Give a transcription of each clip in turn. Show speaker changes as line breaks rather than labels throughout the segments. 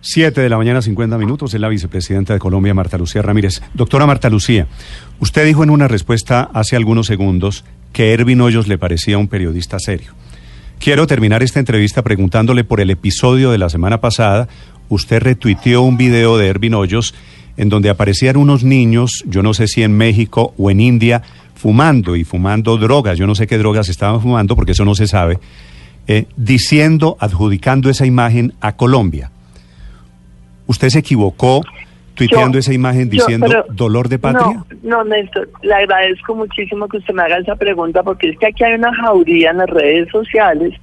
7 de la mañana, 50 minutos, es la vicepresidenta de Colombia, Marta Lucía Ramírez. Doctora Marta Lucía, usted dijo en una respuesta hace algunos segundos que Ervin Hoyos le parecía un periodista serio. Quiero terminar esta entrevista preguntándole por el episodio de la semana pasada. Usted retuiteó un video de Ervin Hoyos en donde aparecían unos niños, yo no sé si en México o en India, fumando y fumando drogas. Yo no sé qué drogas estaban fumando porque eso no se sabe. eh, diciendo, adjudicando esa imagen a Colombia. ¿Usted se equivocó tuiteando
Yo-
esa imagen
yo,
diciendo
pero-
dolor de patria?
No, no, Néstor, le agradezco muchísimo que usted me haga esa pregunta porque es que aquí hay una jauría en las redes sociales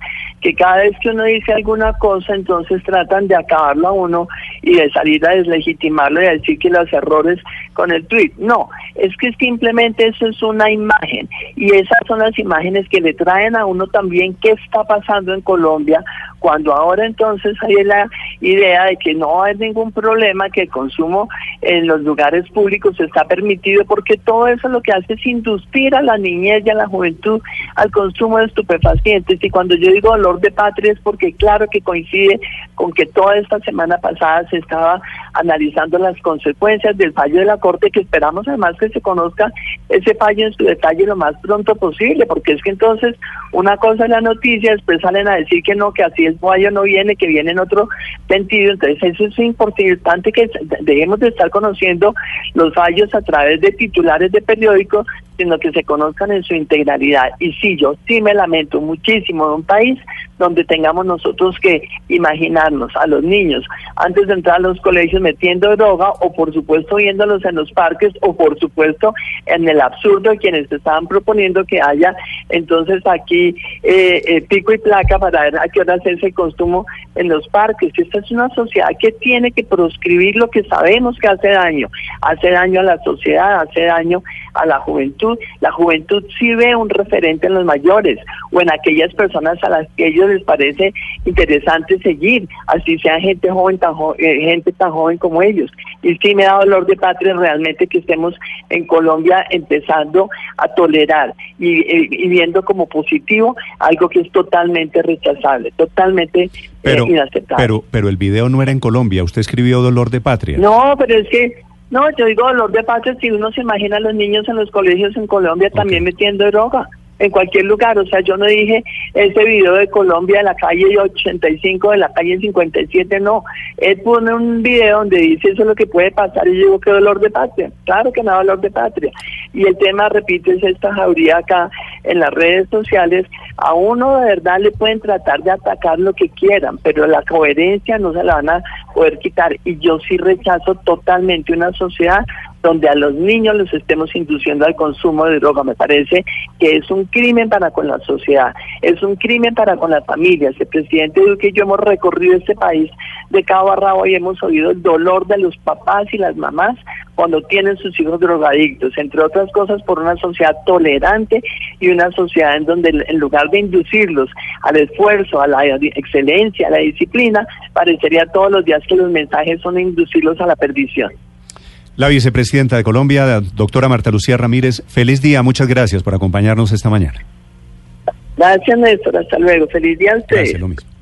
que cada vez que uno dice alguna cosa, entonces tratan de acabarlo a uno y de salir a deslegitimarlo y a decir que los errores con el tweet. No, es que simplemente eso es una imagen y esas son las imágenes que le traen a uno también qué está pasando en Colombia cuando ahora entonces hay la idea de que no haber ningún problema, que el consumo en los lugares públicos está permitido, porque todo eso lo que hace es inducir a la niñez y a la juventud al consumo de estupefacientes. Y cuando yo digo dolor de patria es porque claro que coincide con que toda esta semana pasada se estaba analizando las consecuencias del fallo de la Corte, que esperamos además que se conozca ese fallo en su detalle lo más pronto posible, porque es que entonces una cosa es la noticia, después salen a decir que no, que así el fallo no viene, que viene en otro sentido, entonces eso es importante que dejemos de estar conociendo los fallos a través de titulares de periódicos, sino que se conozcan en su integralidad. Y sí, yo sí me lamento muchísimo de un país donde tengamos nosotros que imaginarnos a los niños antes de entrar a los colegios metiendo droga o por supuesto viéndolos en los parques o por supuesto en el absurdo de quienes estaban proponiendo que haya entonces aquí eh, eh, pico y placa para ver a qué hora hacerse el consumo en los parques. Esta es una sociedad que tiene que proscribir lo que sabemos que hace daño, hace daño a la sociedad, hace daño a la juventud. La juventud sí ve un referente en los mayores o en aquellas personas a las que ellos les parece interesante seguir, así sea gente joven, tan jo- eh, gente tan joven como ellos. Y sí me da dolor de patria realmente que estemos en Colombia empezando a tolerar y, eh, y viendo como positivo algo que es totalmente rechazable, totalmente eh,
Pero,
inaceptable.
pero, pero el video no era en Colombia. Usted escribió dolor de patria.
No, pero es que, no, yo digo dolor de patria, si uno se imagina a los niños en los colegios en Colombia también metiendo droga, en cualquier lugar, o sea, yo no dije ese video de Colombia de la calle 85, de la calle 57, no, él pone un video donde dice eso es lo que puede pasar y yo digo que dolor de patria, claro que no dolor de patria, y el tema, repito, es esta jauría acá en las redes sociales, a uno de verdad le pueden tratar de atacar lo que quieran, pero la coherencia no se la van a poder quitar. Y yo sí rechazo totalmente una sociedad donde a los niños los estemos induciendo al consumo de droga. Me parece que es un crimen para con la sociedad, es un crimen para con las familias. El presidente Duque y yo hemos recorrido este país de cabo a rabo y hemos oído el dolor de los papás y las mamás cuando tienen sus hijos drogadictos, entre otras cosas por una sociedad tolerante y una sociedad en donde en lugar de inducirlos al esfuerzo, a la excelencia, a la disciplina, parecería todos los días que los mensajes son inducirlos a la perdición.
La vicepresidenta de Colombia, la doctora Marta Lucía Ramírez, feliz día. Muchas gracias por acompañarnos esta mañana.
Gracias, Néstor. Hasta luego. Feliz día a ustedes.
Gracias, lo mismo.